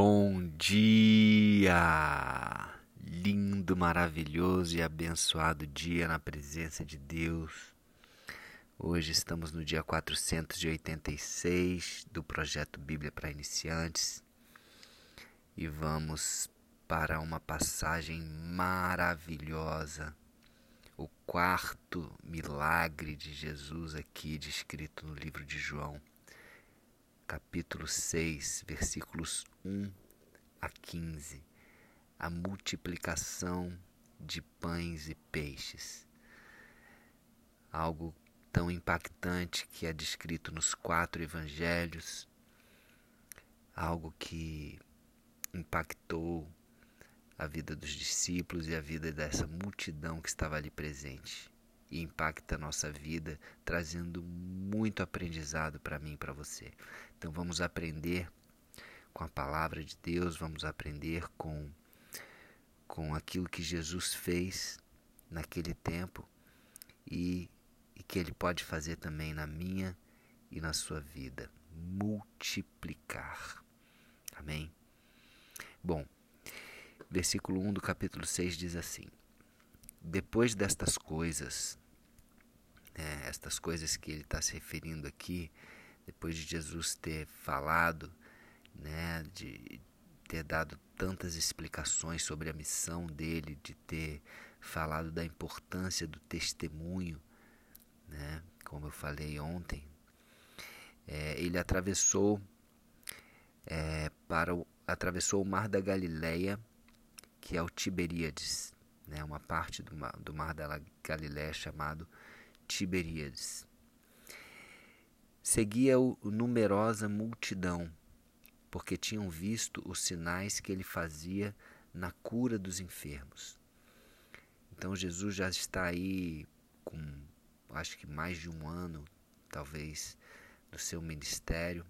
Bom dia! Lindo, maravilhoso e abençoado dia na presença de Deus. Hoje estamos no dia 486 do projeto Bíblia para Iniciantes e vamos para uma passagem maravilhosa, o quarto milagre de Jesus aqui descrito no livro de João capítulo 6, versículos 1 a 15, a multiplicação de pães e peixes. Algo tão impactante que é descrito nos quatro evangelhos, algo que impactou a vida dos discípulos e a vida dessa multidão que estava ali presente e impacta a nossa vida, trazendo muito aprendizado para mim e para você. Então vamos aprender com a palavra de Deus, vamos aprender com com aquilo que Jesus fez naquele tempo e, e que ele pode fazer também na minha e na sua vida, multiplicar. Amém. Bom, versículo 1 do capítulo 6 diz assim: depois destas coisas, né, estas coisas que ele está se referindo aqui, depois de Jesus ter falado, né, de ter dado tantas explicações sobre a missão dele, de ter falado da importância do testemunho, né, como eu falei ontem, é, ele atravessou é, para o, atravessou o mar da Galileia, que é o Tiberíades né, uma parte do mar, do mar da Galiléia chamado Tiberíades. Seguia-o numerosa multidão, porque tinham visto os sinais que ele fazia na cura dos enfermos. Então Jesus já está aí com, acho que mais de um ano, talvez, do seu ministério,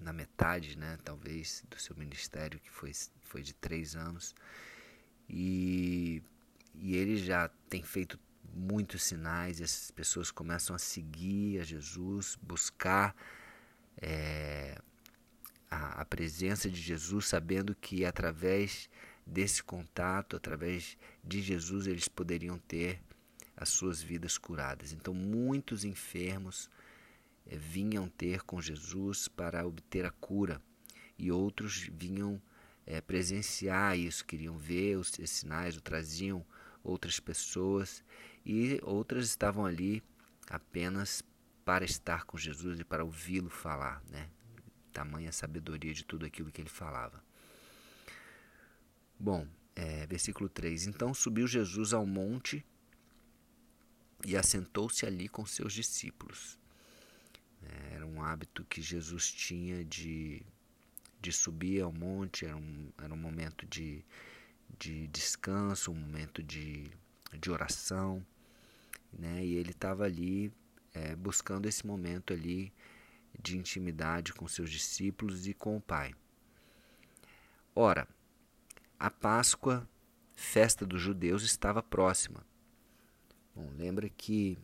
na metade, né, talvez, do seu ministério, que foi, foi de três anos. E, e ele já tem feito muitos sinais, e as pessoas começam a seguir a Jesus, buscar é, a, a presença de Jesus, sabendo que através desse contato, através de Jesus, eles poderiam ter as suas vidas curadas. Então, muitos enfermos é, vinham ter com Jesus para obter a cura, e outros vinham é, presenciar isso, queriam ver os, sinais, ou traziam outras pessoas, e outras estavam ali apenas para estar com Jesus e para ouvi-lo falar, né? Tamanha sabedoria de tudo aquilo que ele falava. Bom, é, versículo 3: Então subiu Jesus ao monte e assentou-se ali com seus discípulos. É, era um hábito que Jesus tinha de de subir ao monte, era um, era um momento de, de descanso, um momento de, de oração, né? E ele estava ali é, buscando esse momento ali de intimidade com seus discípulos e com o Pai. Ora, a Páscoa, festa dos judeus, estava próxima. Bom, lembra que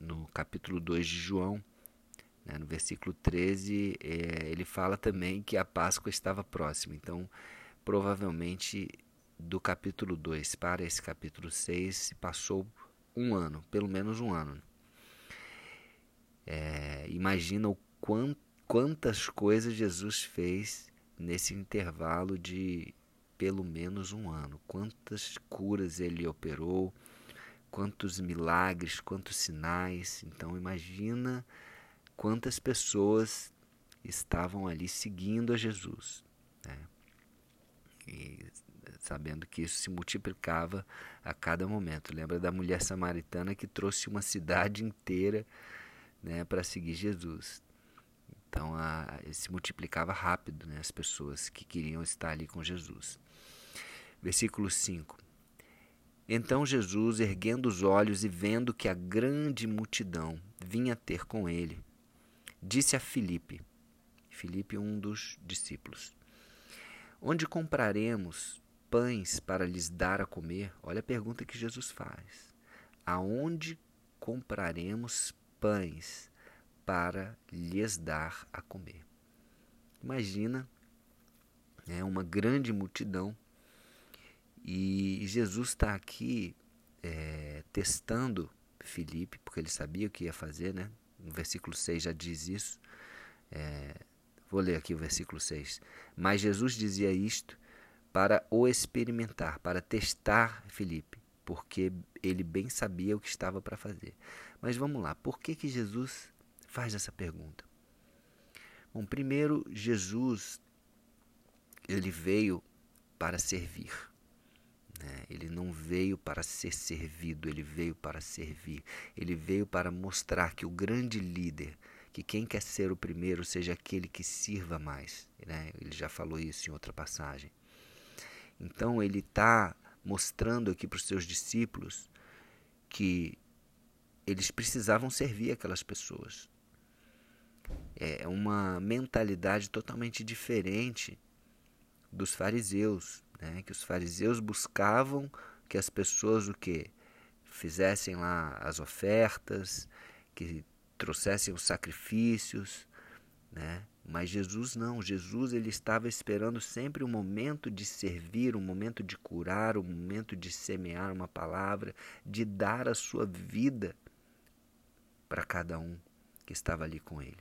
no capítulo 2 de João? No versículo 13, é, ele fala também que a Páscoa estava próxima. Então, provavelmente, do capítulo 2 para esse capítulo 6 se passou um ano, pelo menos um ano. É, imagina o quant, quantas coisas Jesus fez nesse intervalo de pelo menos um ano. Quantas curas ele operou, quantos milagres, quantos sinais. Então imagina quantas pessoas estavam ali seguindo a Jesus. Né? E sabendo que isso se multiplicava a cada momento. Lembra da mulher samaritana que trouxe uma cidade inteira né, para seguir Jesus. Então a, se multiplicava rápido né, as pessoas que queriam estar ali com Jesus. Versículo 5. Então Jesus, erguendo os olhos e vendo que a grande multidão vinha ter com ele, disse a Filipe, Filipe, um dos discípulos: Onde compraremos pães para lhes dar a comer? Olha a pergunta que Jesus faz. Aonde compraremos pães para lhes dar a comer? Imagina é uma grande multidão. E Jesus está aqui é, testando Felipe, porque ele sabia o que ia fazer, né? No versículo 6 já diz isso. É, vou ler aqui o versículo 6. Mas Jesus dizia isto para o experimentar, para testar Felipe, porque ele bem sabia o que estava para fazer. Mas vamos lá, por que, que Jesus faz essa pergunta? Bom, primeiro, Jesus ele veio para servir. Né? Ele não veio para ser servido, ele veio para servir. Ele veio para mostrar que o grande líder, que quem quer ser o primeiro seja aquele que sirva mais. Né? Ele já falou isso em outra passagem. Então ele está mostrando aqui para os seus discípulos que eles precisavam servir aquelas pessoas. É uma mentalidade totalmente diferente dos fariseus, né? que os fariseus buscavam que as pessoas o que fizessem lá as ofertas, que trouxessem os sacrifícios, né? Mas Jesus não, Jesus ele estava esperando sempre um momento de servir, um momento de curar, um momento de semear uma palavra, de dar a sua vida para cada um que estava ali com ele.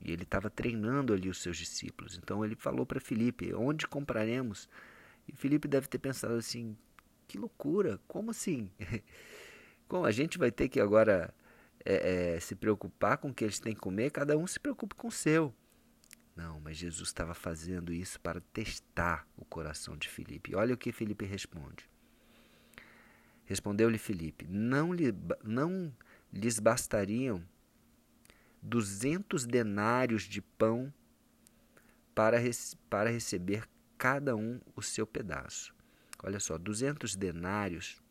E ele estava treinando ali os seus discípulos. Então ele falou para Felipe: Onde compraremos? E Felipe deve ter pensado assim: Que loucura! Como assim? Como a gente vai ter que agora é, é, se preocupar com o que eles têm que comer? Cada um se preocupe com o seu. Não, mas Jesus estava fazendo isso para testar o coração de Felipe. Olha o que Felipe responde. Respondeu-lhe Felipe: Não, lhe, não lhes bastariam duzentos denários de pão para, para receber cada um o seu pedaço. Olha só, duzentos denários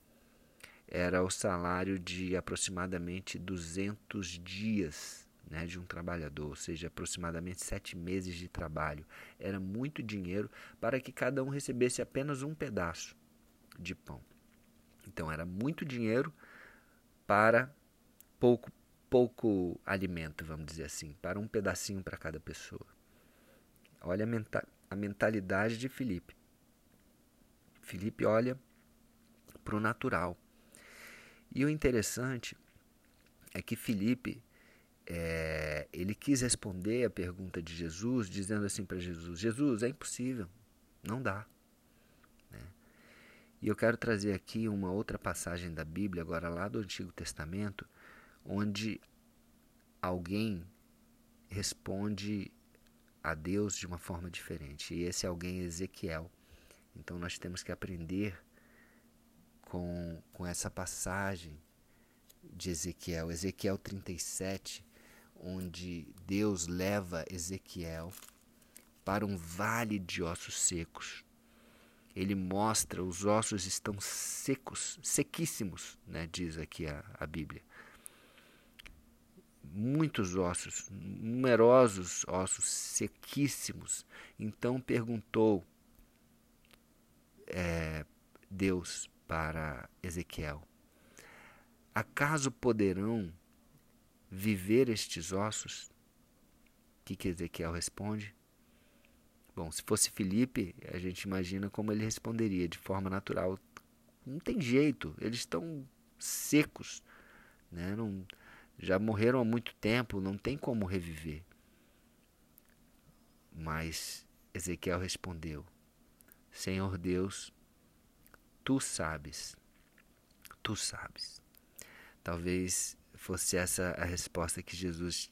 era o salário de aproximadamente 200 dias né, de um trabalhador, ou seja, aproximadamente sete meses de trabalho. Era muito dinheiro para que cada um recebesse apenas um pedaço de pão. Então era muito dinheiro para pouco pouco alimento, vamos dizer assim, para um pedacinho para cada pessoa. Olha a, menta a mentalidade de Felipe. Felipe olha para o natural. E o interessante é que Felipe é, ele quis responder a pergunta de Jesus, dizendo assim para Jesus: Jesus, é impossível, não dá. Né? E eu quero trazer aqui uma outra passagem da Bíblia, agora lá do Antigo Testamento, onde alguém responde a Deus de uma forma diferente. E esse alguém é Ezequiel. Então nós temos que aprender com, com essa passagem de Ezequiel, Ezequiel 37, onde Deus leva Ezequiel para um vale de ossos secos. Ele mostra os ossos estão secos, sequíssimos, né, diz aqui a, a Bíblia muitos ossos, numerosos ossos sequíssimos. Então perguntou é, Deus para Ezequiel: Acaso poderão viver estes ossos? O que, que Ezequiel responde? Bom, se fosse Felipe, a gente imagina como ele responderia de forma natural. Não tem jeito, eles estão secos, né? não, já morreram há muito tempo, não tem como reviver. Mas Ezequiel respondeu: Senhor Deus, tu sabes, tu sabes. Talvez fosse essa a resposta que Jesus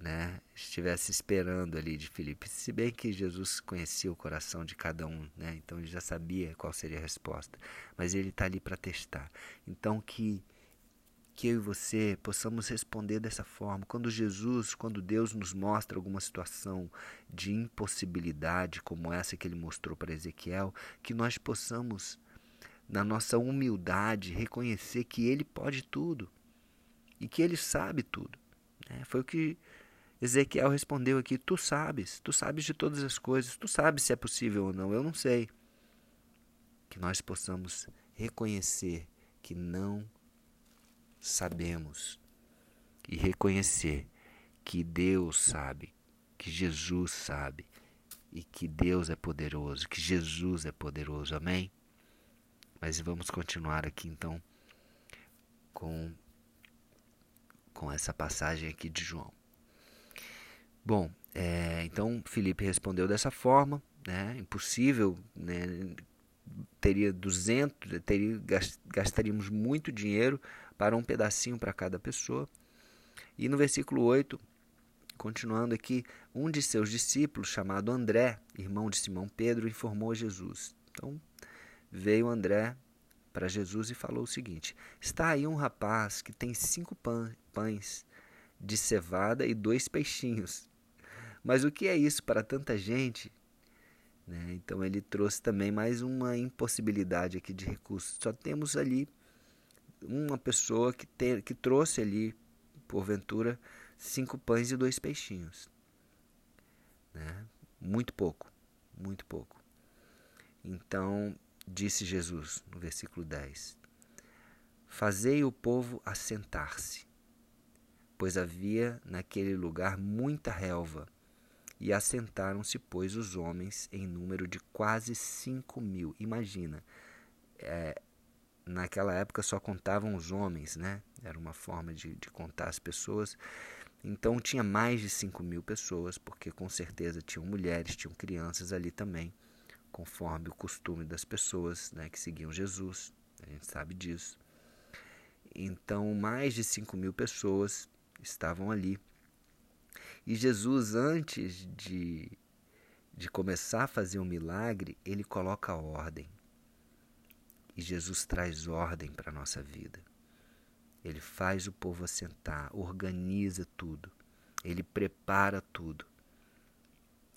né, estivesse esperando ali de Filipe. Se bem que Jesus conhecia o coração de cada um, né, então ele já sabia qual seria a resposta. Mas ele está ali para testar. Então que que eu e você possamos responder dessa forma. Quando Jesus, quando Deus nos mostra alguma situação de impossibilidade, como essa que ele mostrou para Ezequiel, que nós possamos, na nossa humildade, reconhecer que Ele pode tudo e que Ele sabe tudo. Né? Foi o que Ezequiel respondeu aqui: Tu sabes, tu sabes de todas as coisas, tu sabes se é possível ou não, eu não sei. Que nós possamos reconhecer que não sabemos e reconhecer que Deus sabe, que Jesus sabe e que Deus é poderoso, que Jesus é poderoso. Amém? Mas vamos continuar aqui então com com essa passagem aqui de João. Bom, é, então Felipe respondeu dessa forma, né? Impossível, né? Teria 200, teria, gastaríamos muito dinheiro para um pedacinho para cada pessoa. E no versículo 8, continuando aqui, um de seus discípulos, chamado André, irmão de Simão Pedro, informou a Jesus. Então veio André para Jesus e falou o seguinte: Está aí um rapaz que tem cinco pães de cevada e dois peixinhos. Mas o que é isso para tanta gente? Né? Então ele trouxe também mais uma impossibilidade aqui de recursos. Só temos ali uma pessoa que, te, que trouxe ali, porventura, cinco pães e dois peixinhos. Né? Muito pouco, muito pouco. Então disse Jesus no versículo 10: Fazei o povo assentar-se pois havia naquele lugar muita relva. E assentaram-se, pois, os homens em número de quase cinco mil. Imagina, é, naquela época só contavam os homens, né? Era uma forma de, de contar as pessoas. Então tinha mais de cinco mil pessoas, porque com certeza tinham mulheres, tinham crianças ali também, conforme o costume das pessoas né, que seguiam Jesus. A gente sabe disso. Então, mais de cinco mil pessoas estavam ali. E Jesus, antes de, de começar a fazer um milagre, ele coloca ordem. E Jesus traz ordem para a nossa vida. Ele faz o povo assentar, organiza tudo, ele prepara tudo.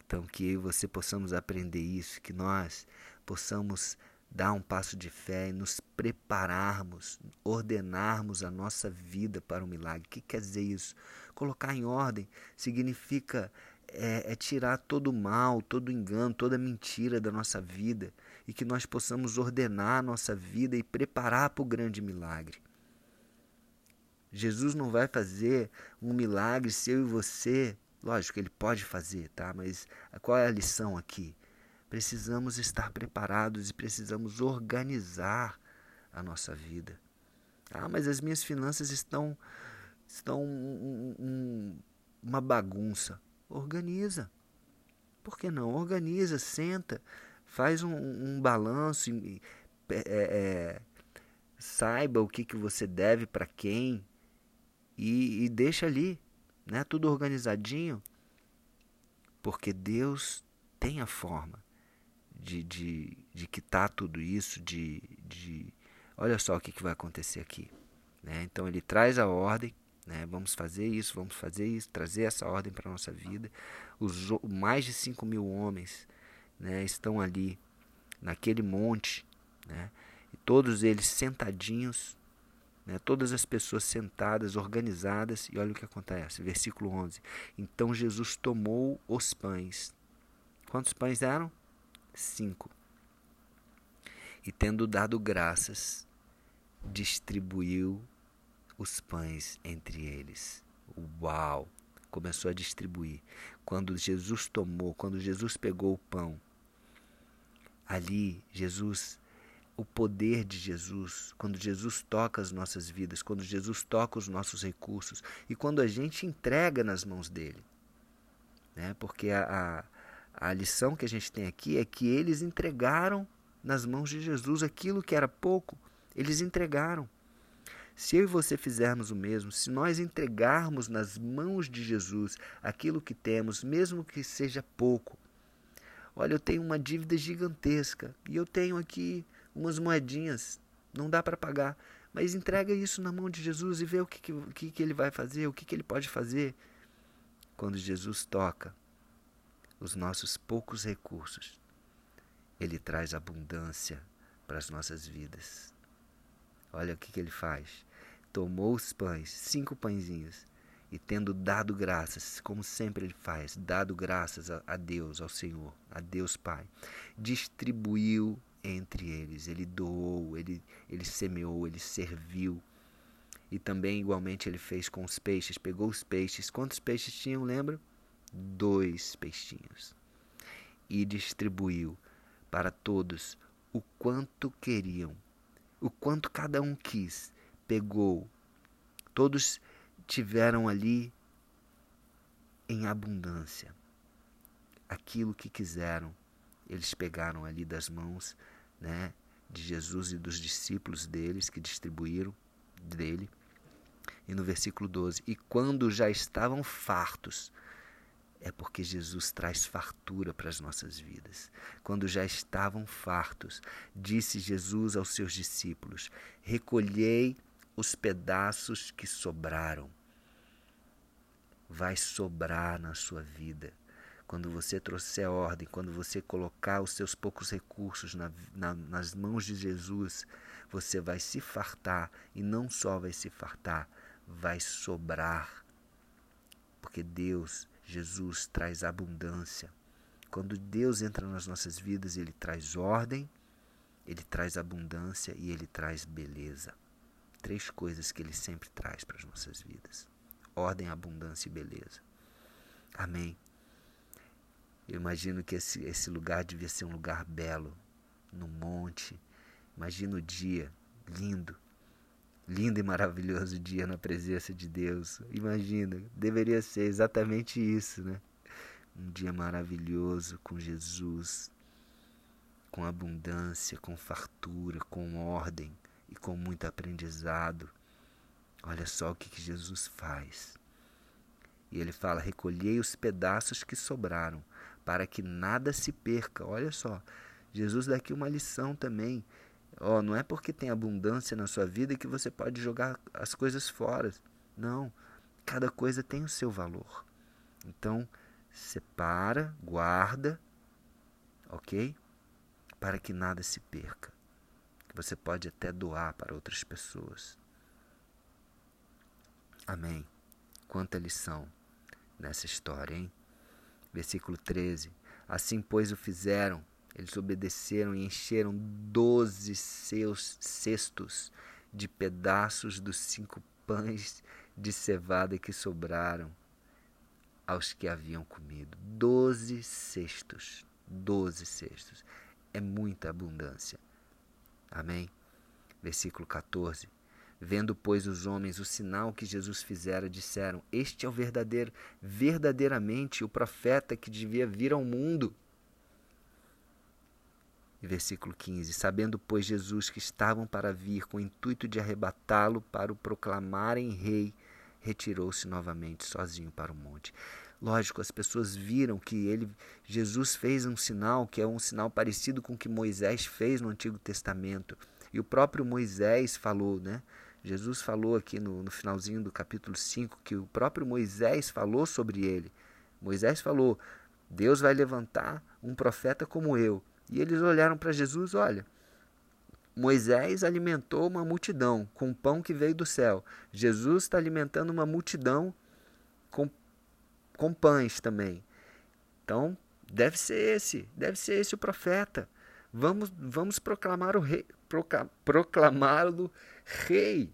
Então, que eu e você possamos aprender isso, que nós possamos dar um passo de fé e nos prepararmos, ordenarmos a nossa vida para o milagre. O que quer dizer isso? Colocar em ordem significa é, é tirar todo o mal, todo o engano, toda a mentira da nossa vida e que nós possamos ordenar a nossa vida e preparar para o grande milagre. Jesus não vai fazer um milagre se eu e você, lógico, ele pode fazer, tá? Mas qual é a lição aqui? Precisamos estar preparados e precisamos organizar a nossa vida. Ah, mas as minhas finanças estão estão um, um, uma bagunça. Organiza. Por que não? Organiza, senta, faz um, um balanço, é, é, saiba o que, que você deve para quem e, e deixa ali, né, tudo organizadinho, porque Deus tem a forma de, de, de quitar tudo isso, de, de olha só o que, que vai acontecer aqui. Né? Então ele traz a ordem, né? vamos fazer isso, vamos fazer isso, trazer essa ordem para a nossa vida. Os mais de 5 mil homens né, estão ali naquele monte, né? e todos eles sentadinhos, né? todas as pessoas sentadas, organizadas, e olha o que acontece, versículo 11. Então Jesus tomou os pães. Quantos pães eram? 5. E tendo dado graças, distribuiu os pães entre eles. Uau! Começou a distribuir. Quando Jesus tomou, quando Jesus pegou o pão, ali Jesus, o poder de Jesus, quando Jesus toca as nossas vidas, quando Jesus toca os nossos recursos e quando a gente entrega nas mãos dele. Né? Porque a, a lição que a gente tem aqui é que eles entregaram nas mãos de Jesus aquilo que era pouco, eles entregaram. Se eu e você fizermos o mesmo, se nós entregarmos nas mãos de Jesus aquilo que temos, mesmo que seja pouco, olha, eu tenho uma dívida gigantesca e eu tenho aqui umas moedinhas, não dá para pagar, mas entrega isso na mão de Jesus e vê o que, que, que ele vai fazer, o que, que ele pode fazer. Quando Jesus toca os nossos poucos recursos, Ele traz abundância para as nossas vidas. Olha o que, que ele faz. Tomou os pães, cinco pãezinhos, e tendo dado graças, como sempre ele faz, dado graças a, Deus, ao Senhor, a Deus Pai, distribuiu entre eles, ele doou, ele, ele semeou, ele serviu. E também, igualmente, ele fez com os peixes, pegou os peixes. Quantos peixes tinham, lembra? dois peixinhos. e distribuiu para todos o quanto queriam, o quanto cada um quis. Pegou. Todos tiveram ali em abundância aquilo que quiseram. Eles pegaram ali das mãos, né, de Jesus e dos discípulos deles que distribuíram dele. E no versículo 12: E quando já estavam fartos, é porque Jesus traz fartura para as nossas vidas. Quando já estavam fartos, disse Jesus aos seus discípulos: Recolhei os pedaços que sobraram. Vai sobrar na sua vida quando você trouxer ordem, quando você colocar os seus poucos recursos na, na, nas mãos de Jesus, você vai se fartar e não só vai se fartar, vai sobrar. Porque Deus, Jesus, traz abundância. Quando Deus entra nas nossas vidas, Ele traz ordem, Ele traz abundância e Ele traz beleza. Três coisas que Ele sempre traz para as nossas vidas: ordem, abundância e beleza. Amém. Eu imagino que esse, esse lugar devia ser um lugar belo, no monte. Imagina o dia lindo, lindo e maravilhoso dia na presença de Deus. Imagina, deveria ser exatamente isso, né? Um dia maravilhoso com Jesus, com abundância, com fartura, com ordem e com muito aprendizado. Olha só o que, que Jesus faz. E ele fala: recolhei os pedaços que sobraram para que nada se perca. Olha só, Jesus dá aqui uma lição também. Oh, não é porque tem abundância na sua vida que você pode jogar as coisas fora. Não, cada coisa tem o seu valor. Então, separa, guarda, ok? Para que nada se perca. Você pode até doar para outras pessoas. Amém. Quanta lição nessa história, hein? Versículo 13. Assim, pois, o fizeram. Eles obedeceram e encheram doze seus cestos de pedaços dos cinco pães de cevada que sobraram aos que haviam comido. Doze cestos. Doze cestos. É muita abundância. Amém? Versículo 14. Vendo, pois, os homens o sinal que Jesus fizera, disseram: Este é o verdadeiro, verdadeiramente o profeta que devia vir ao mundo. Versículo 15: Sabendo, pois, Jesus que estavam para vir com o intuito de arrebatá-lo para o proclamarem rei, retirou-se novamente sozinho para o monte. Lógico, as pessoas viram que ele, Jesus fez um sinal que é um sinal parecido com o que Moisés fez no Antigo Testamento. E o próprio Moisés falou, né? Jesus falou aqui no, no finalzinho do capítulo 5 que o próprio Moisés falou sobre ele. Moisés falou: Deus vai levantar um profeta como eu. E eles olharam para Jesus: olha, Moisés alimentou uma multidão com pão que veio do céu. Jesus está alimentando uma multidão com, com pães também. Então, deve ser esse, deve ser esse o profeta. Vamos, vamos proclamar o rei, proclamá-lo rei.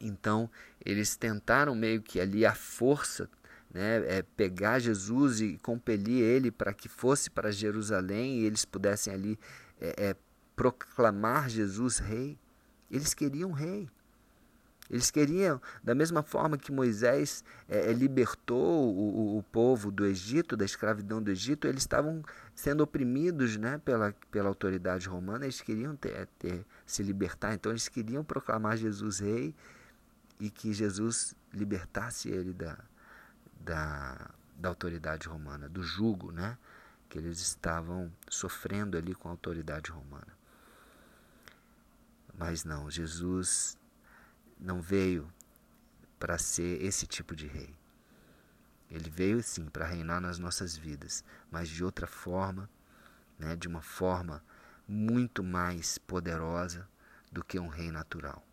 Então, eles tentaram meio que ali a força, né, é, pegar Jesus e compelir ele para que fosse para Jerusalém e eles pudessem ali é, é, proclamar Jesus rei. Eles queriam rei. Eles queriam, da mesma forma que Moisés é, é, libertou o, o, povo do Egito, da escravidão do Egito, eles estavam sendo oprimidos né, pela, pela autoridade romana, eles queriam ter, ter, se libertar, então eles queriam proclamar Jesus rei e que Jesus libertasse ele da, da, da autoridade romana, do jugo né, que eles estavam sofrendo ali com a autoridade romana. Mas não, Jesus não veio para ser esse tipo de rei. Ele veio sim para reinar nas nossas vidas, mas de outra forma, né, de uma forma muito mais poderosa do que um rei natural.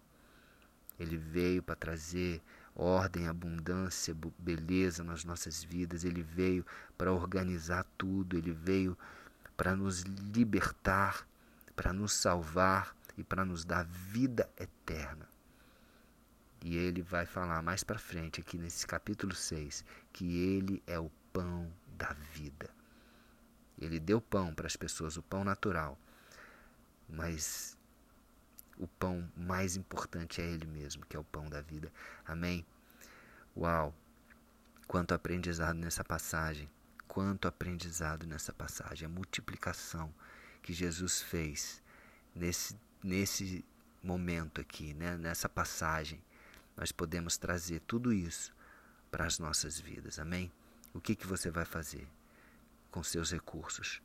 Ele veio para trazer ordem, abundância, beleza nas nossas vidas. Ele veio para organizar tudo. Ele veio para nos libertar, para nos salvar e para nos dar vida eterna. E ele vai falar mais para frente, aqui nesse capítulo 6, que ele é o pão da vida. Ele deu pão para as pessoas, o pão natural. Mas o pão mais importante é Ele mesmo, que é o pão da vida. Amém? Uau! Quanto aprendizado nessa passagem. Quanto aprendizado nessa passagem. A multiplicação que Jesus fez nesse, nesse momento aqui, né? nessa passagem. Nós podemos trazer tudo isso para as nossas vidas. Amém? O que, que você vai fazer com seus recursos?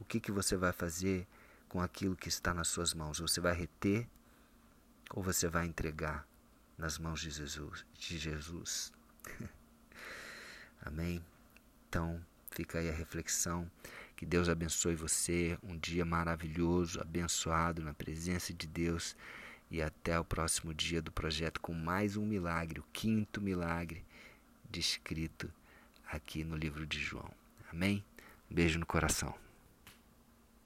O que, que você vai fazer com aquilo que está nas suas mãos? Você vai reter ou você vai entregar nas mãos de Jesus? De Jesus? Amém? Então, fica aí a reflexão. Que Deus abençoe você. Um dia maravilhoso, abençoado na presença de Deus. E até o próximo dia do projeto com mais um milagre, o quinto milagre descrito aqui no livro de João. Amém? Beijo no coração.